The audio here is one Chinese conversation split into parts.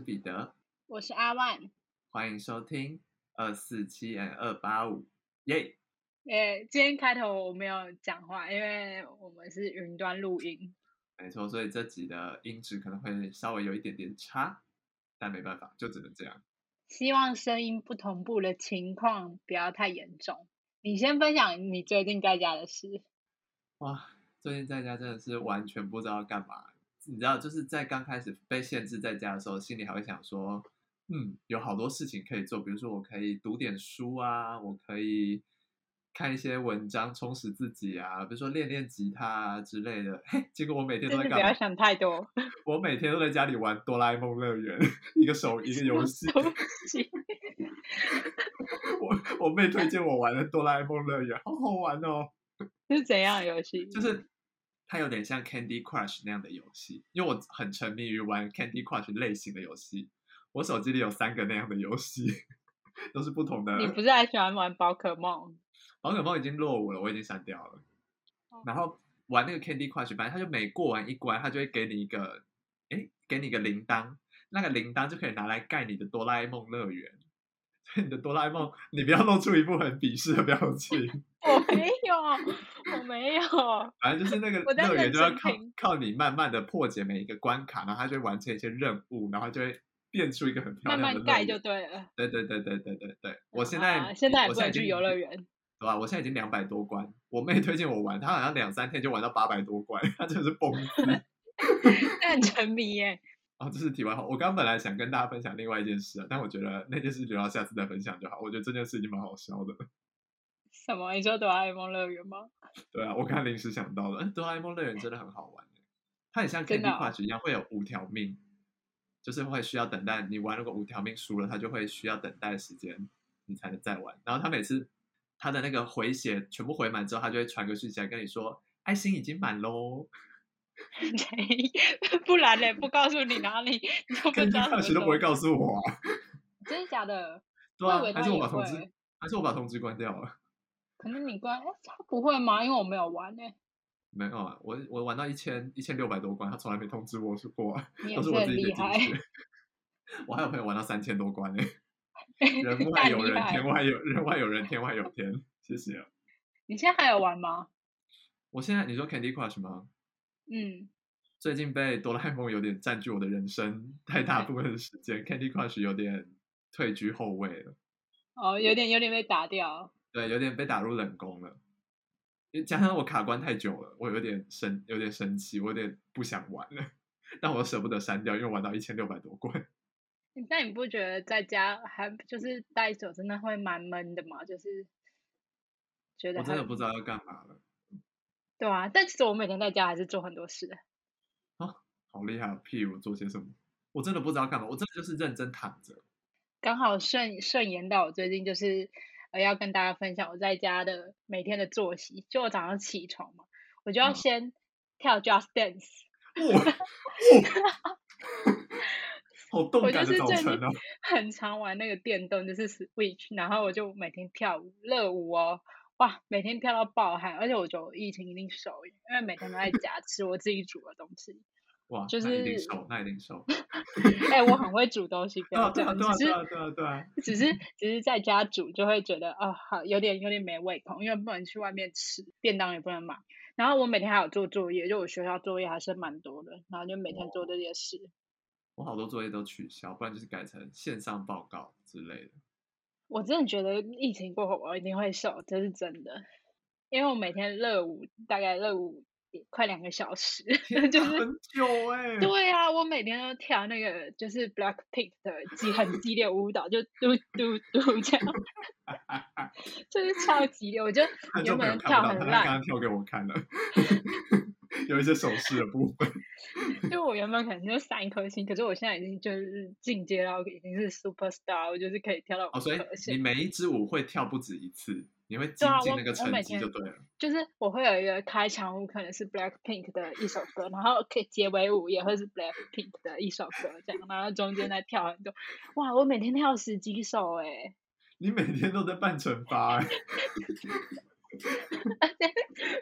是彼得，我是阿万。欢迎收听二四七 N 二八五，耶！诶，今天开头我没有讲话，因为我们是云端录音。没错，所以这集的音质可能会稍微有一点点差，但没办法，就只能这样。希望声音不同步的情况不要太严重。你先分享你最近在家的事。哇，最近在家真的是完全不知道干嘛。你知道，就是在刚开始被限制在家的时候，心里还会想说，嗯，有好多事情可以做，比如说我可以读点书啊，我可以看一些文章充实自己啊，比如说练练吉他啊之类的。嘿，结果我每天都在干嘛？不要想太多。我每天都在家里玩哆啦 A 梦乐园，一个手一个游戏。我我妹推荐我玩的哆啦 A 梦乐园，好好玩哦。是怎样游戏？就是。它有点像 Candy Crush 那样的游戏，因为我很沉迷于玩 Candy Crush 类型的游戏。我手机里有三个那样的游戏，都是不同的。你不是还喜欢玩宝可梦？宝可梦已经落伍了，我已经删掉了。然后玩那个 Candy Crush，反正他就每过完一关，他就会给你一个，哎，给你一个铃铛，那个铃铛就可以拿来盖你的哆啦 A 梦乐园。你的哆啦 A 梦，你不要露出一副很鄙视的表情。我没有，我没有。反正就是那个乐园，就要靠靠你慢慢的破解每一个关卡，然后它就会完成一些任务，然后就会变出一个很漂亮的。慢慢盖就对了。对对对对对对对，我现在现在我现在去游乐园，对吧？我现在已经两百多关，我妹推荐我玩，她好像两三天就玩到八百多关，她真的是崩溃。很沉迷耶。哦，这是题外话。我刚本来想跟大家分享另外一件事，但我觉得那件事留到下次再分享就好。我觉得这件事已经蛮好笑的。什么？你说哆啦 A 梦乐园吗？对啊，我刚临时想到了，哆啦 A 梦乐园真的很好玩它很像 Candy Crush 一样，会有五条命，就是会需要等待。你玩如果五条命输了，它就会需要等待时间，你才能再玩。然后它每次它的那个回血全部回满之后，它就会传个讯息来跟你说，爱心已经满喽。不然嘞，不告诉你哪里，你就不知道。大学都不会告诉我啊！真的假的？对啊，还是我把通知，还是我把通知关掉了？可能你关，他不会吗？因为我没有玩呢。没有啊，我我玩到一千一千六百多关，他从来没通知我说过，都是我自己厉害。我还有朋友玩到三千多关呢。人外有人，天外有人外有人，天外有天。谢谢。你现在还有玩吗？我现在你说 Candy Crush 吗？嗯，最近被哆啦 A 梦有点占据我的人生太大部分的时间，Candy Crush 有点退居后位了。哦，有点有点被打掉。对，有点被打入冷宫了。加上我卡关太久了，我有点生有点生气，我有点不想玩了。但我舍不得删掉，因为玩到一千六百多关。但你不觉得在家还就是待久，真的会蛮闷的吗？就是觉得我真的不知道要干嘛了。对啊，但其实我每天在家还是做很多事。啊，好厉害！譬如做些什么？我真的不知道干嘛，我真的就是认真躺着。刚好顺顺延到我最近就是呃要跟大家分享我在家的每天的作息。就我早上起床嘛，我就要先跳 Just Dance。哇！好动感的早晨啊！很常玩那个电动，就是 Switch，然后我就每天跳舞热舞哦。哇，每天跳到爆汗，而且我觉得疫情一定瘦，因为每天都在家 吃我自己煮的东西。哇，就是一定瘦，那一定瘦。哎，我很会煮东西，不要这样。对啊，对啊，对啊，对啊。只是，只是在家煮就会觉得啊，好有点有点没胃口，因为不能去外面吃，便当也不能买。然后我每天还有做作业，就我学校作业还是蛮多的，然后就每天做这些事。我好多作业都取消，不然就是改成线上报告之类的。我真的觉得疫情过后我一定会瘦，这是真的，因为我每天热舞大概热舞快两个小时，就是很久哎。对啊，我每天都跳那个就是 Black Pink 的激很激烈舞蹈，就嘟嘟嘟这样，就是超激烈。我觉得原本跳很烂，刚刚跳给我看了。有一些手势的部分，就我原本可能就三颗星，可是我现在已经就是进阶到已经是 super star，我就是可以跳到哦，所以你每一支舞会跳不止一次，你会进进那个成绩就对了。就是我会有一个开场舞，可能是 Black Pink 的一首歌，然后可以结尾舞也会是 Black Pink 的一首歌，这样，然后中间再跳很多。哇，我每天跳十几首哎！你每天都在办惩罚 哎！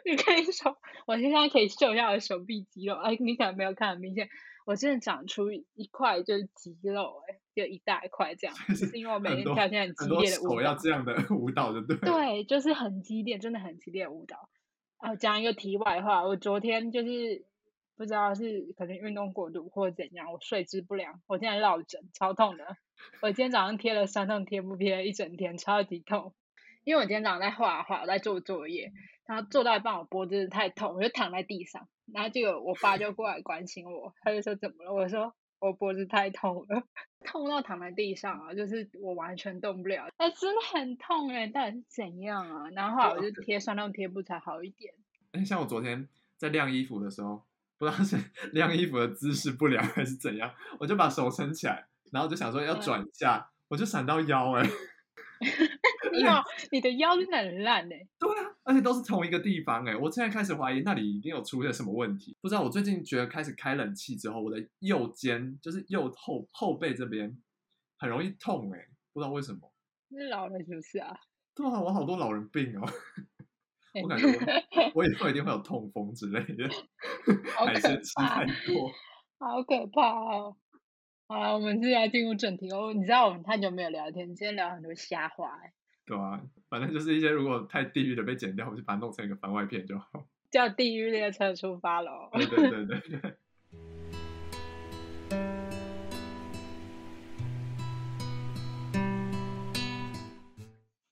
你可以说，我现在可以秀一下我的手臂肌肉。哎，你可能没有看很明显，我真的长出一块就是肌肉、欸，哎，就一大块这样，就是因为我每天跳现在很激烈的舞蹈我要。这样的舞蹈，就对了。对，就是很激烈，真的很激烈的舞蹈。啊，讲一个题外话，我昨天就是不知道是可能运动过度或者怎样，我睡姿不良，我现在落枕，超痛的。我今天早上贴了酸痛贴布，贴了一整天，超级痛。因为我今天早上在画画，我在做作业，然后做到一半我脖子太痛，我就躺在地上，然后就有我爸就过来关心我，他就说怎么了？我说我脖子太痛了，痛到躺在地上啊，就是我完全动不了，哎，真的很痛哎，到底是怎样啊？然后后来我就贴酸痛贴布才好一点。哎，像我昨天在晾衣服的时候，不知道是 晾衣服的姿势不良还是怎样，我就把手撑起来，然后就想说要嗯转一下，我就闪到腰哎、你好，你的腰真的很烂哎。对啊，而且都是同一个地方哎、我现在开始怀疑那里一定有出现什么问题。不知道我最近觉得开始开冷气之后，我的右肩就是右后后背这边很容易痛哎、不知道为什么。是老了是不是啊？对啊，我好多老人病哦，哎我感觉我 我以后一定会有痛风之类的，好可海鲜吃怕太多。好可怕哦！好了，我们是来进入正题哦。你知道我们太久没有聊天，今天聊很多瞎话哎，对啊，反正就是一些如果太地狱的被剪掉，我就把它弄成一个番外片就好。叫地狱列车出发喽。对对对对对。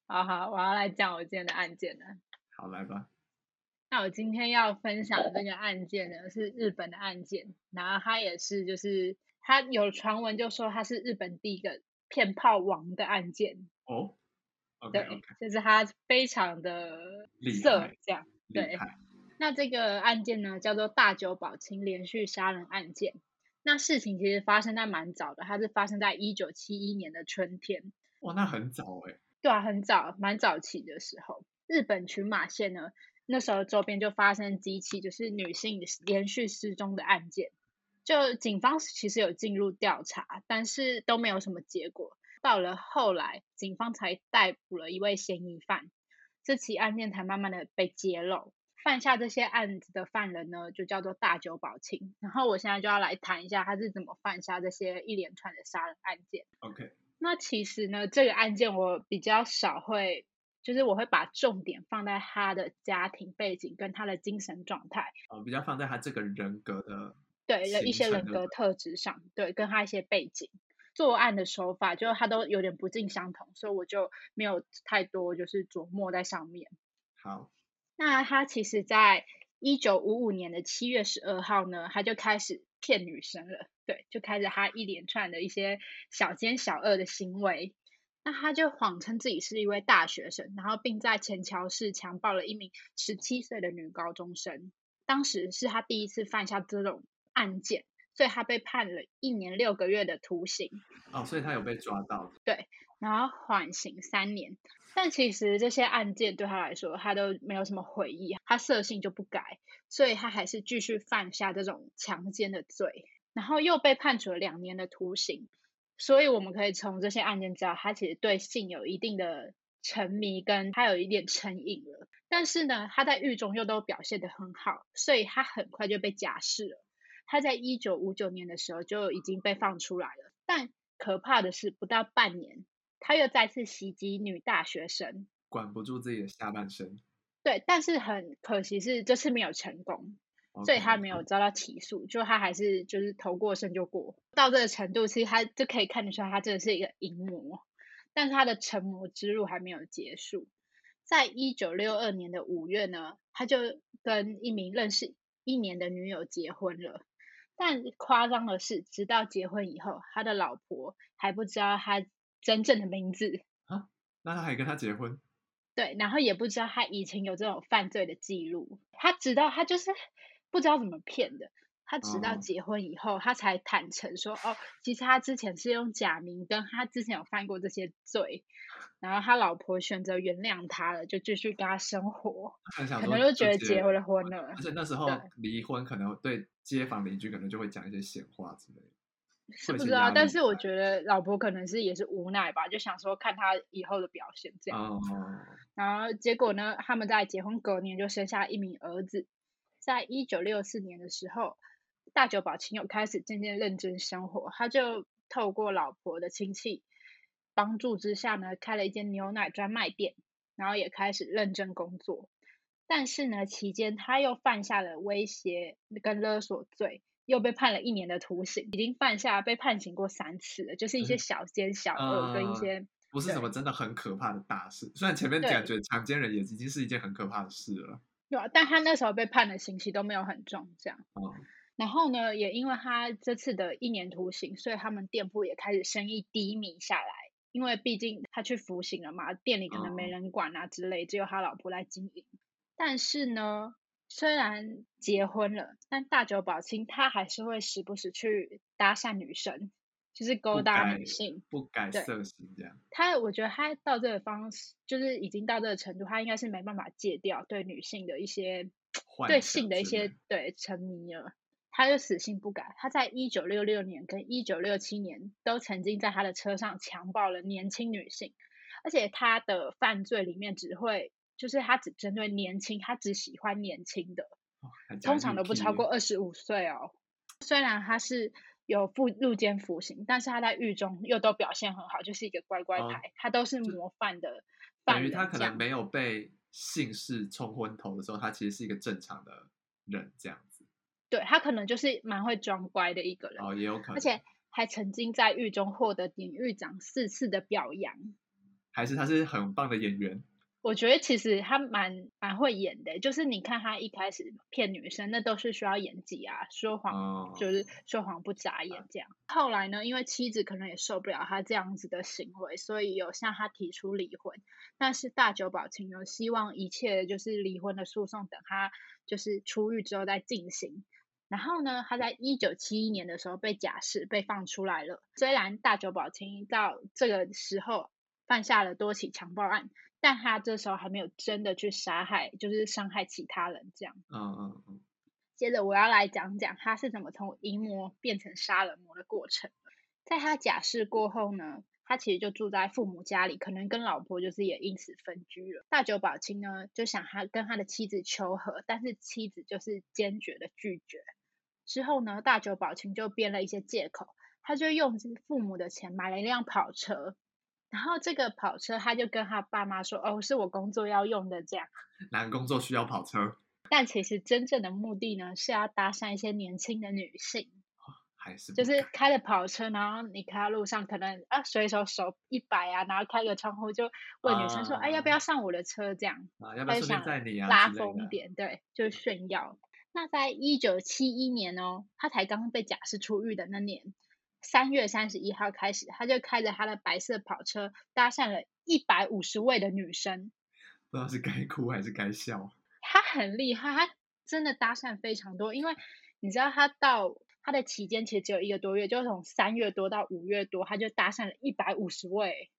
好好，我要来讲我今天的案件了。好，来吧。那我今天要分享的这个案件呢，是日本的案件，然后它也是就是它有传闻就说他是日本第一个骗炮王的案件，哦对就是他非常的厉色害这样。厉对害。那这个案件呢，叫做大久保清连续杀人案件。那事情其实发生在蛮早的，它是发生在一九七一年的春天。哇，那很早哎。对啊，很早，蛮早期的时候，日本群马县呢，那时候周边就发生几起就是女性连续失踪的案件，就警方其实有进入调查，但是都没有什么结果。到了后来，警方才逮捕了一位嫌疑犯，这起案件才慢慢的被揭露。犯下这些案子的犯人呢，就叫做大久保清。然后我现在就要来谈一下他是怎么犯下这些一连串的杀人案件。OK，那其实呢，这个案件我比较少会，就是我会把重点放在他的家庭背景跟他的精神状态，呃，比较放在他这个人格的对的一些人格特质上，对，跟他一些背景。作案的手法，就他都有点不尽相同，所以我就没有太多就是琢磨在上面。好，那他其实，在一九五五年的七月十二号呢，他就开始骗女生了，对，就开始他一连串的一些小奸小恶的行为。那他就谎称自己是一位大学生，然后并在前桥市强暴了一名十七岁的女高中生。当时是他第一次犯下这种案件，所以他被判了一年六个月的徒刑。哦，所以他有被抓到。对然后缓刑三年。但其实这些案件对他来说，他都没有什么悔意，他色性就不改，所以他还是继续犯下这种强奸的罪，然后又被判处了两年的徒刑。所以我们可以从这些案件知道，他其实对性有一定的沉迷，跟他有一点成瘾了。但是呢，他在狱中又都表现得很好，所以他很快就被假释了。他在一九五九年的时候就已经被放出来了，但可怕的是，不到半年，他又再次袭击女大学生。管不住自己的下半身，对，但是很可惜是这次没有成功，所以他没有遭到起诉，就他还是就是头过身就过。到这个程度，其实他就可以看得出来，他真的是一个淫魔，但是他的成魔之路还没有结束。在一九六二年的五月呢，他就跟一名认识一年的女友结婚了。但夸张的是，直到结婚以后，他的老婆还不知道他真正的名字啊，那他还跟他结婚？对，然后也不知道他以前有这种犯罪的记录，他直到他就是不知道怎么骗的，他直到哦结婚以后，他才坦诚说，哦，其实他之前是用假名，跟他之前有犯过这些罪，然后他老婆选择原谅他了，就继续跟他生活，可能就觉得结婚了婚了而，且那时候对离婚可能对街坊邻居可能就会讲一些闲话之类的。是不知道，但是我在觉得老婆可能是也是无奈吧，就想说看他以后的表现这样。哦，然后结果呢，他们在结婚隔年就生下一名儿子。在一九六四年的时候，大久保亲友开始渐渐认真生活，他就透过老婆的亲戚帮助之下呢，开了一间牛奶专卖店，然后也开始认真工作。但是呢，期间他又犯下了威胁跟勒索罪，又被判了一年的徒刑，已经犯下被判刑过三次了，就是一些小奸小恶跟一些不是什么真的很可怕的大事。虽然前面感觉强奸人也已经是一件很可怕的事了，对啊，但他那时候被判的刑期都没有很重，这样。然后呢，也因为他这次的一年徒刑，所以他们店铺也开始生意低迷下来。因为毕竟他去服刑了嘛，店里可能没人管啊之类，只有他老婆来经营。但是呢，虽然结婚了，但大久保清他还是会时不时去搭讪女生，就是勾搭女性，不改色心这样。他我觉得他到这个方式，就是已经到这个程度，他应该是没办法戒掉对女性的一些对性的一些对沉迷了。他就死性不改。他在一九六六年跟一九六七年都曾经在他的车上强暴了年轻女性，而且他的犯罪里面只会。就是他只针对年轻，他只喜欢年轻的，通常都不超过二十五岁哦。虽然他是有入入监服刑，但是他在狱中又都表现很好，就是一个乖乖牌，他都是模范的。等于他可能没有被姓氏冲昏头的时候，他其实是一个正常的人这样子。对他可能就是蛮会装乖的一个人哦，也有可能，而且还曾经在狱中获得典狱长四次的表扬。还是他是很棒的演员。我觉得其实他蛮蛮会演的，就是你看他一开始骗女生，那都是需要演技啊，说谎就是说谎不眨眼这样。后来呢，因为妻子可能也受不了他这样子的行为，所以有向他提出离婚。但是大久保清有希望一切就是离婚的诉讼等他就是出狱之后再进行。然后呢，他在一九七一年的时候被假释被放出来了。虽然大久保清到这个时候犯下了多起强暴案。但他这时候还没有真的去杀害，就是伤害其他人这样。嗯嗯嗯。接着我要来讲讲他是怎么从淫魔变成杀人魔的过程。在他假释过后呢，他其实就住在父母家里，可能跟老婆就是也因此分居了。大久保清呢就想他跟他的妻子求和，但是妻子就是坚决的拒绝。之后呢，大久保清就编了一些借口，他就用父母的钱买了一辆跑车。然后这个跑车，他就跟他爸妈说：“哦，是我工作要用的，这样。”男工作需要跑车。但其实真正的目的呢，是要搭讪一些年轻的女性。还是就是开着跑车，然后你开到路上，可能啊随手手一摆啊，然后开个窗户就问女生说：“哎，要不要上我的车？”这样啊，要不要顺便载你啊？拉风一点，对，就炫耀。那在一九七一年哦，他才刚被假释出狱的那年。三月三十一号开始，他就开着他的白色跑车，搭讪了一百五十位的女生。不知道是该哭还是该笑。他很厉害，他真的搭讪非常多。因为你知道，他到他的期间其实只有一个多月，就从三月多到五月多，他就搭讪了一百五十位。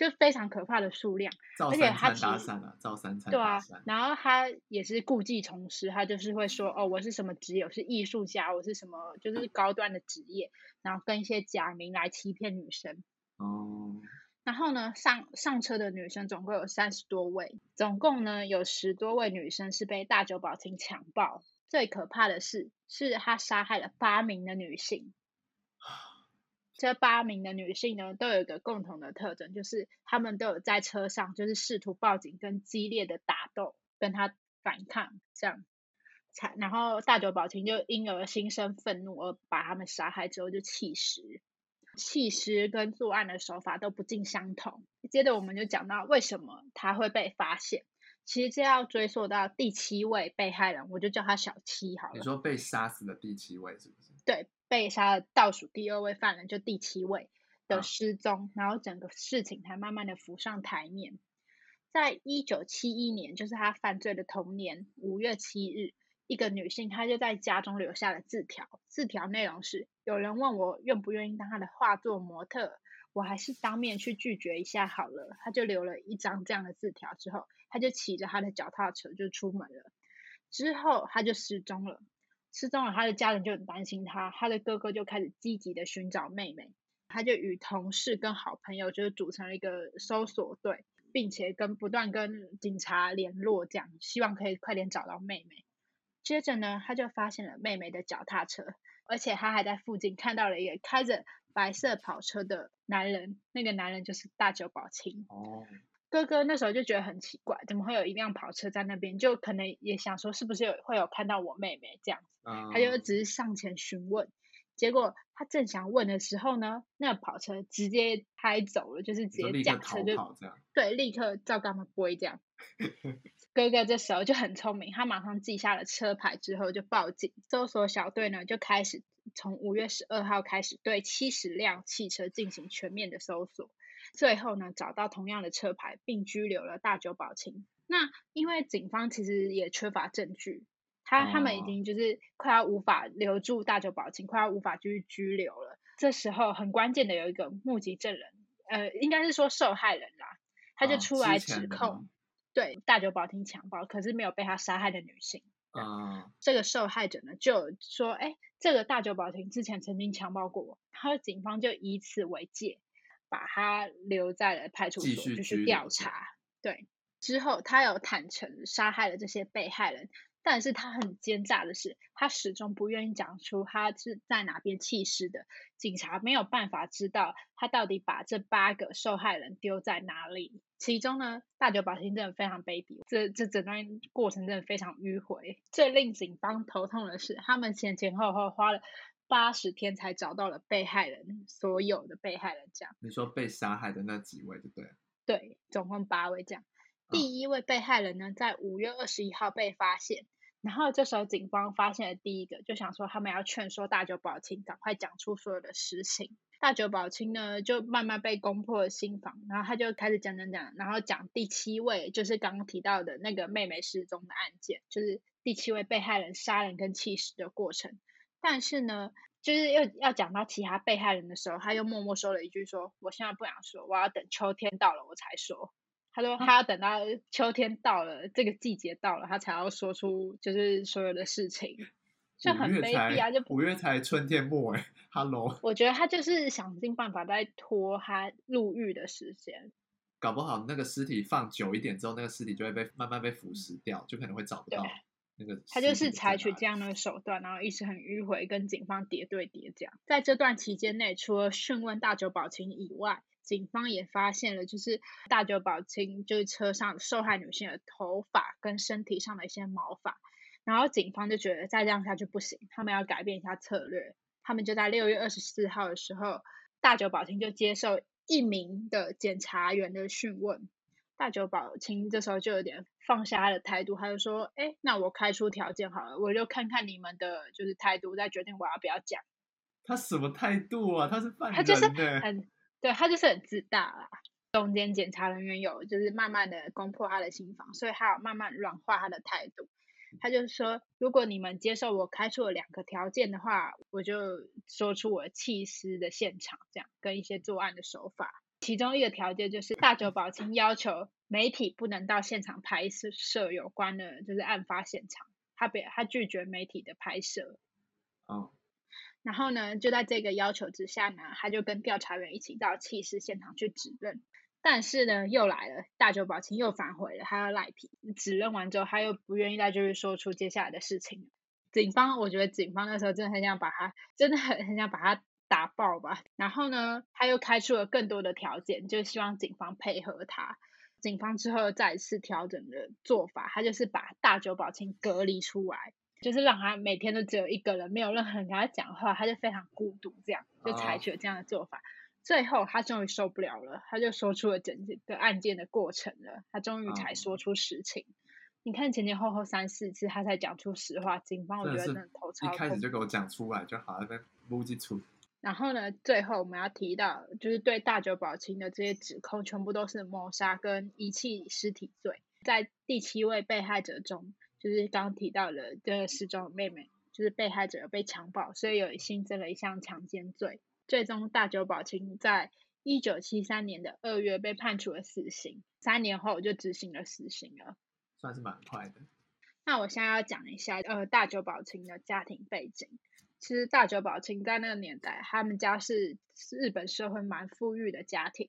就非常可怕的数量，而且他搭讪了，照三餐对啊，然后他也是故技重施，他就是会说哦，我是什么职业，我是艺术家，我是什么，就是高端的职业，然后跟一些假名来欺骗女生。哦。然后呢，上上车的女生总共有三十多位，总共呢有十多位女生是被大久保清强暴。最可怕的是，是他杀害了八名的女性。这八名的女性呢，都有一个共同的特征，就是她们都有在车上，就是试图报警跟激烈的打斗，跟他反抗，这样才然后大久保清就因而心生愤怒，而把他们杀害之后就弃尸，弃尸跟作案的手法都不尽相同。接着我们就讲到为什么他会被发现，其实这要追溯到第七位被害人，我就叫他小七好了。你说被杀死的第七位是不是？对。被杀的倒数第二位犯人，就第七位的失踪，然后整个事情才慢慢的浮上台面。在一九七一年，就是他犯罪的同年五月七日，一个女性她就在家中留下了字条，字条内容是：有人问我愿不愿意当他的画作模特，我还是当面去拒绝一下好了。她就留了一张这样的字条之后，她就骑着他的脚踏车就出门了，之后她就失踪了。失踪了，他的家人就很担心他，他的哥哥就开始积极的寻找妹妹，他就与同事跟好朋友就是组成了一个搜索队，并且跟不断跟警察联络，这样希望可以快点找到妹妹。接着呢，他就发现了妹妹的脚踏车，而且他还在附近看到了一个开着白色跑车的男人，那个男人就是大久保清。哦，哥哥那时候就觉得很奇怪，怎么会有一辆跑车在那边？就可能也想说是不是有会有看到我妹妹这样子，嗯他就只是上前询问。结果他正想问的时候呢，那个跑车直接开走了，就是直接驾车。对，立刻照刚刚播这样。哥哥这时候就很聪明，他马上记下了车牌之后就报警，搜索小队呢就开始从五月十二号开始对七十辆汽车进行全面的搜索，最后呢找到同样的车牌，并拘留了大久保清。那因为警方其实也缺乏证据，他他们已哦经就是快要无法留住大久保清，快要无法继续拘留了。这时候很关键的有一个目击证人，呃，应该是说受害人啦，他就出来指控，吗对大久保清强暴，可是没有被他杀害的女性。嗯，这个受害者呢就有说，哎，这个大久保町之前曾经强暴过我，然后警方就以此为戒，把他留在了派出继所，就去调查。对，之后他有坦诚杀害了这些被害人，但是他很奸诈的是，他始终不愿意讲出他是在哪边弃尸的，警察没有办法知道他到底把这八个受害人丢在哪里。其中呢，大久保町真的非常卑鄙，这这整段过程真的非常迂回。最令警方头痛的是，他们前前后后花了八十天才找到了被害人，所有的被害人这样。你说被杀害的那几位就对了。对，总共八位这样。第一位被害人呢，在五月二十一号被发现，然后这时候警方发现了第一个，就想说他们要劝说大久保清赶快讲出所有的实情。大久保清呢，就慢慢被攻破了心房，然后他就开始讲讲讲，然后讲第七位，就是刚刚提到的那个妹妹失踪的案件，就是第七位被害人杀人跟弃尸的过程。但是呢，就是又要讲到其他被害人的时候，他又默默说了一句说：“我现在不想说，我要等秋天到了我才说。”他说他要等到秋天到了，这个季节到了，他才要说出就是所有的事情，就很卑鄙啊！就五月才春天末哎，Hello，我觉得他就是想尽办法在拖他入狱的时间。搞不好那个尸体放久一点之后，那个尸体就会被慢慢被腐蚀掉，就可能会找不到对那个他就是采取这样的手段，然后一直很迂回，跟警方叠对叠这样。在这段期间内，除了讯问大久保清以外，警方也发现了，就是大久保清就是车上受害女性的头发跟身体上的一些毛发。然后警方就觉得再这样下去不行，他们要改变一下策略。他们就在六月二十四号的时候，大久保清就接受一名的检察员的讯问。大久保清这时候就有点放下他的态度，他就说：“哎，那我开出条件好了，我就看看你们的就是态度，再决定我要不要讲。他什么态度啊？他是犯他就是、很对他就是很自大啦。中间检察人员有就是慢慢的攻破他的心房，所以他有慢慢软化他的态度。他就是说，如果你们接受我开出了两个条件的话，我就说出我弃尸的现场，这样跟一些作案的手法。其中一个条件就是大久保清要求媒体不能到现场拍摄摄有关的，就是案发现场，他别他拒绝媒体的拍摄。哦，然后呢，就在这个要求之下呢，他就跟调查员一起到弃尸现场去指认。但是呢，又来了，大久保清又反悔了，他要赖皮。指认完之后，他又不愿意再继续说出接下来的事情。警方，我觉得警方那时候真的很想把他，真的很很想把他打爆吧。然后呢，他又开出了更多的条件，就希望警方配合他。警方之后再一次调整的做法，他就是把大久保清隔离出来，就是让他每天都只有一个人，没有任何人跟他讲话，他就非常孤独，这样就采取了这样的做法。最后他终于受不了了，他就说出了整个案件的过程了，他终于才说出实情。你看前前后后三四次，他才讲出实话。警方我觉得真的头超一开始。就给我讲出来就好，那边估计出。然后呢，最后我们要提到，就是对大久保清的这些指控，全部都是谋杀跟遗弃尸体罪。在第七位被害者中，就是刚刚提到的这个失踪的妹妹，就是被害者有被强暴，所以有新增了一项强奸罪。最终，大久保清在一九七三年的二月被判处了死刑，三年后就执行了死刑了。算是蛮快的。那我现在要讲一下，呃，大久保清的家庭背景。其实大久保清在那个年代，他们家是日本社会蛮富裕的家庭。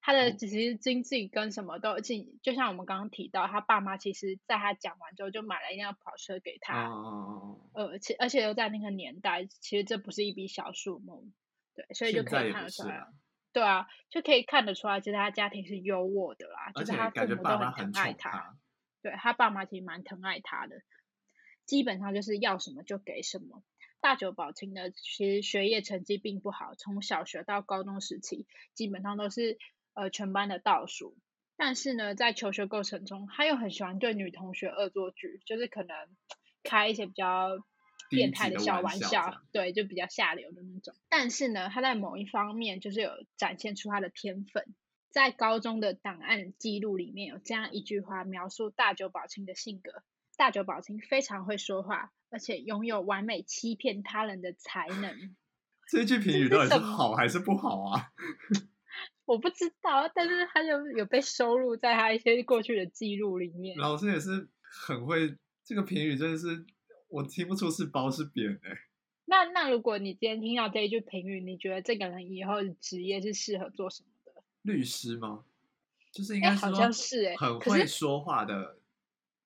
他的哦其实经济跟什么都进，就像我们刚刚提到，他爸妈其实在他讲完之后就买了一辆跑车给哦他，哦呃，且而且又在那个年代，其实这不是一笔小数目，对，所以就可以看得出来对啊，就可以看得出来，其实他家庭是优渥的啦，就是他父母都很疼爱他，他，对他爸妈其实蛮疼爱他的，基本上就是要什么就给什么。大久保清呢，其实学业成绩并不好，从小学到高中时期，基本上都是呃全班的倒数。但是呢，在求学过程中，他又很喜欢对女同学恶作剧，就是可能开一些比较低变态的小玩玩笑对，就比较下流的那种。但是呢，他在某一方面就是有展现出他的天分。在高中的档案记录里面有这样一句话描述大久保清的性格：大久保清非常会说话，而且拥有完美欺骗他人的才能。这句评语到底是好还是不好啊？我不知道，但是他就有被收录在他一些过去的记录里面。老师也是很会，这个评语真的是我听不出是褒是贬哎、那那如果你今天听到这一句评语，你觉得这个人以后的职业是适合做什么的？律师吗？就是应该好像是哎很会说话的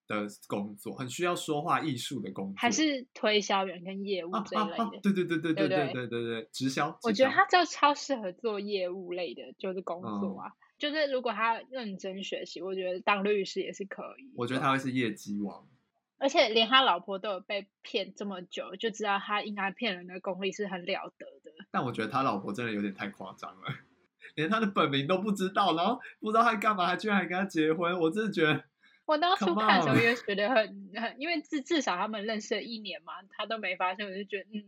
的工作，很需要说话艺术的工作，还是推销员跟业务啊这一类的？啊啊！对对对对对对对对对直销。我觉得他就超适合做业务类的，就是工嗯作啊。就是如果他认真学习，我觉得当律师也是可以。我觉得他会是业绩王。而且连他老婆都有被骗这么久，就知道他应该骗人的功力是很了得的。但我觉得他老婆真的有点太夸张了，连他的本名都不知道，然后不知道他干嘛，还居然还跟他结婚，我真的觉得我当初看的时候也觉得很很，因为至至少他们认识了一年嘛，他都没发现，我就觉得嗯，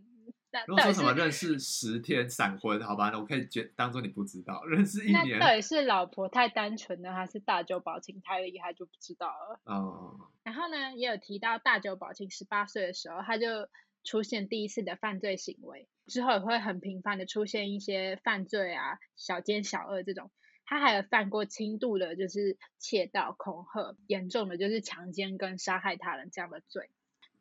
那如果说什么认识十天闪婚，好吧，那我可以觉当做你不知道，认识一那年，到底是老婆太单纯呢，还是大久保清太厉害就不知道了。嗯，然后呢，也有提到大久保清十八岁的时候，他就出现第一次的犯罪行为，之后也会很频繁的出现一些犯罪啊、小奸小恶这种。他还有犯过轻度的，就是窃盗、恐吓；严重的就是强奸跟杀害他人这样的罪。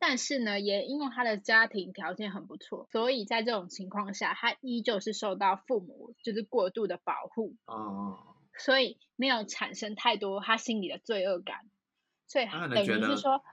但是呢，也因为他的家庭条件很不错，所以在这种情况下，他依旧是受到父母就是过度的保护，哦、所以没有产生太多他心里的罪恶感。所以他等于是说，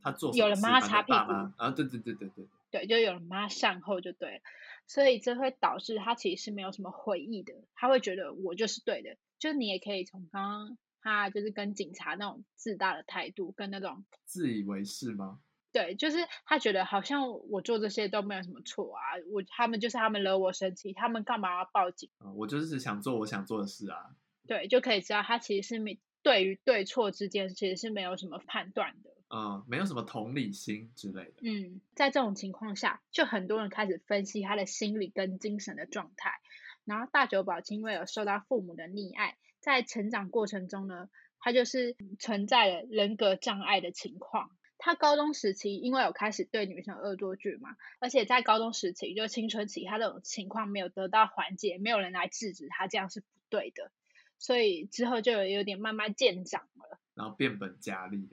他做有人帮他擦屁股啊，对对对对对，对，就有人帮他善后就对了，所以这会导致他其实是没有什么悔意的，他会觉得我就是对的，就你也可以从刚刚他就是跟警察那种自大的态度，跟那种自以为是吗？对，就是他觉得好像我做这些都没有什么错啊，我他们就是他们惹我生气，他们干嘛要报警？啊我就是想做我想做的事啊。对，就可以知道他其实是没对于对错之间其实是没有什么判断的。嗯，没有什么同理心之类的。嗯，在这种情况下，就很多人开始分析他的心理跟精神的状态。然后大久保清因为有受到父母的溺爱，在成长过程中呢，他就是存在了人格障碍的情况。他高中时期因为有开始对女生恶作剧嘛，而且在高中时期就青春期，他这种情况没有得到缓解，没有人来制止他，这样是不对的。所以之后就有有点慢慢渐长了。然后变本加厉。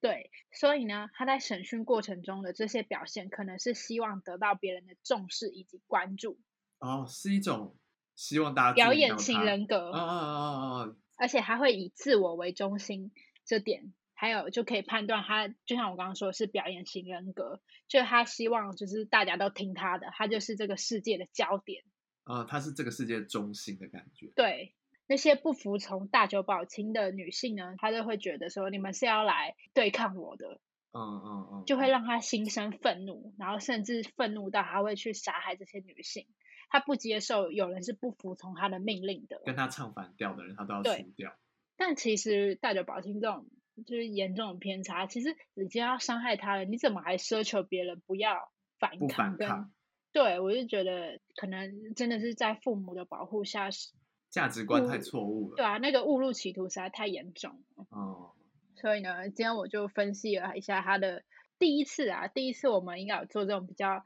对，所以呢，他在审讯过程中的这些表现，可能是希望得到别人的重视以及关注，哦，是一种希望大家表演型人格，哦哦哦哦哦，而且他会以自我为中心，这点还有就可以判断他，就像我刚刚说的是表演型人格，就他希望就是大家都听他的，他就是这个世界的焦点。呃，他是这个世界中心的感觉。对那些不服从大久保清的女性呢，她就会觉得说你们是要来对抗我的，嗯嗯嗯，就会让他心生愤怒，然后甚至愤怒到他会去杀害这些女性。他不接受有人是不服从他的命令的。跟他唱反调的人，他都要对输掉。但其实带着保清这种就是严重的偏差，其实已经要伤害他了，你怎么还奢求别人不要反抗不？反抗对我就觉得可能真的是在父母的保护下，是价值观太错误了。对啊，那个误入歧途实在太严重了。哦，所以呢，今天我就分析了一下他的第一次啊，第一次我们应该有做这种比较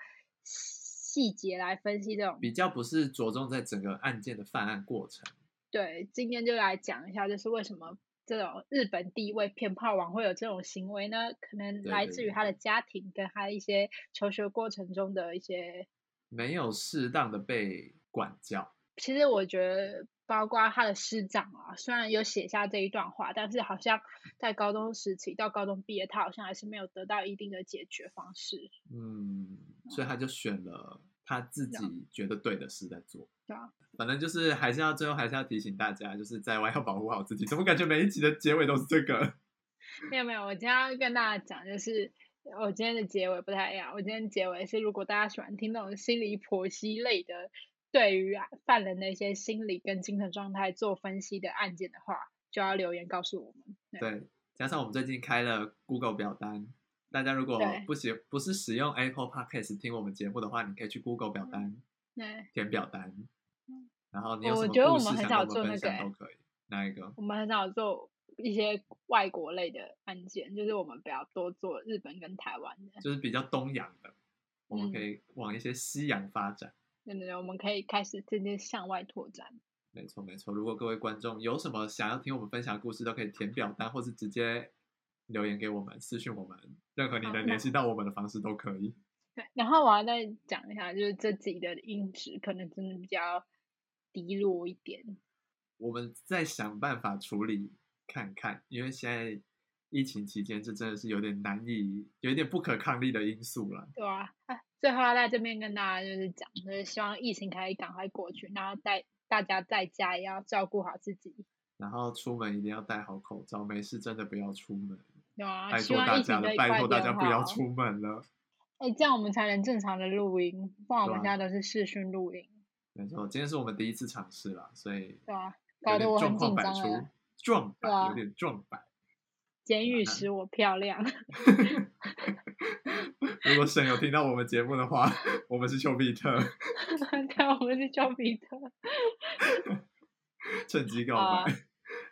细节来分析这种。比较不是着重在整个案件的犯案过程。对，今天就来讲一下，就是为什么这种日本第一位骗炮王会有这种行为呢？可能来自于他的家庭跟他一些求学过程中的一些。没有适当的被管教。其实我觉得包括他的师长啊，虽然有写下这一段话，但是好像在高中时期到高中毕业，他好像还是没有得到一定的解决方式。嗯，所以他就选了他自己觉得对的事在做。对啊，反正就是还是要最后还是要提醒大家，就是在外要保护好自己。怎么感觉每一集的结尾都是这个？没有没有，我今天要跟大家讲，就是我今天的结尾不太一样。我今天结尾是，如果大家喜欢听那种心理剖析类的，对于犯人的一些心理跟精神状态做分析的案件的话，就要留言告诉我们。对，加上我们最近开了 Google 表单，大家如果不喜不是使用 Apple Podcast 听我们节目的话，你可以去 Google 表单对，填表单嗯，然后你有什么我觉得我故事想跟们很少我们分享做那个欸都可以。哪一个？我们很少做一些外国类的案件，就是我们比较多做日本跟台湾的。就是比较东洋的，我们嗯可以往一些西洋发展。对对对，我们可以开始渐渐向外拓展。没错没错，如果各位观众有什么想要听我们分享的故事，都可以填表单，或是直接留言给我们，私信我们，任何你能联系到我们的方式都可以。对，然后我要再讲一下，就是这集的音质可能真的比较低落一点。我们再想办法处理看看，因为现在疫情期间，这真的是有点难以，有一点不可抗力的因素了。对啊，哎，最后要在这边跟大家就是讲，就是希望疫情可以赶快过去，然后在大家在家也要照顾好自己，然后出门一定要戴好口罩，没事真的不要出门，拜托大家了，拜托大家不要。出门了。哎，这样我们才能正常的录音，不然我们对啊现在都是视讯录音，没错，今天是我们第一次尝试啦，所以对啊，搞得我很紧张出了。，壮对啊有点壮板。监狱使我漂亮，如果沈有听到我们节目的话，我们是丘比特，对，我们是丘比特。趁机告白。